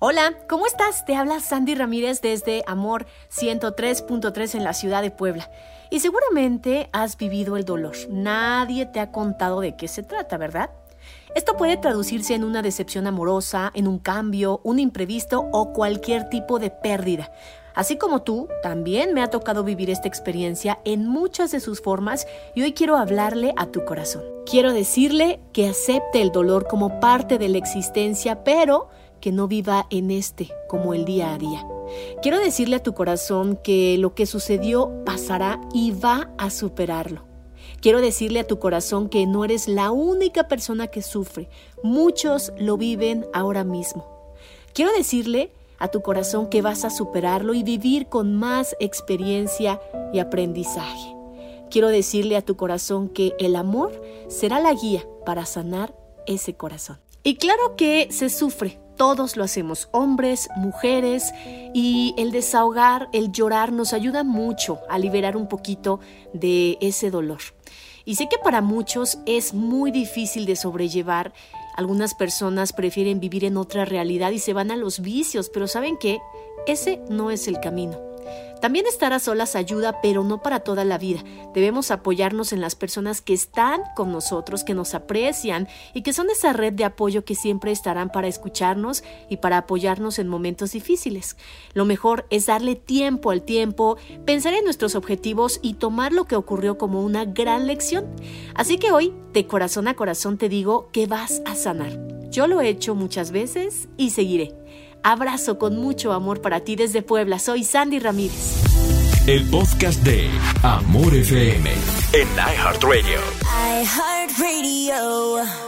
Hola, ¿cómo estás? Te habla Sandy Ramírez desde Amor 103.3 en la ciudad de Puebla. Y seguramente has vivido el dolor. Nadie te ha contado de qué se trata, ¿verdad? Esto puede traducirse en una decepción amorosa, en un cambio, un imprevisto o cualquier tipo de pérdida. Así como tú, también me ha tocado vivir esta experiencia en muchas de sus formas y hoy quiero hablarle a tu corazón. Quiero decirle que acepte el dolor como parte de la existencia, pero que no viva en este como el día a día. Quiero decirle a tu corazón que lo que sucedió pasará y va a superarlo. Quiero decirle a tu corazón que no eres la única persona que sufre. Muchos lo viven ahora mismo. Quiero decirle a tu corazón que vas a superarlo y vivir con más experiencia y aprendizaje. Quiero decirle a tu corazón que el amor será la guía para sanar ese corazón. Y claro que se sufre, todos lo hacemos, hombres, mujeres, y el desahogar, el llorar nos ayuda mucho a liberar un poquito de ese dolor. Y sé que para muchos es muy difícil de sobrellevar. Algunas personas prefieren vivir en otra realidad y se van a los vicios, pero ¿saben qué? Ese no es el camino. También estar a solas ayuda, pero no para toda la vida. Debemos apoyarnos en las personas que están con nosotros, que nos aprecian y que son esa red de apoyo que siempre estarán para escucharnos y para apoyarnos en momentos difíciles. Lo mejor es darle tiempo al tiempo, pensar en nuestros objetivos y tomar lo que ocurrió como una gran lección. Así que hoy, de corazón a corazón, te digo que vas a sanar. Yo lo he hecho muchas veces y seguiré. Abrazo con mucho amor para ti desde Puebla. Soy Sandy Ramírez. El podcast de Amor FM en iHeartRadio. iHeartRadio.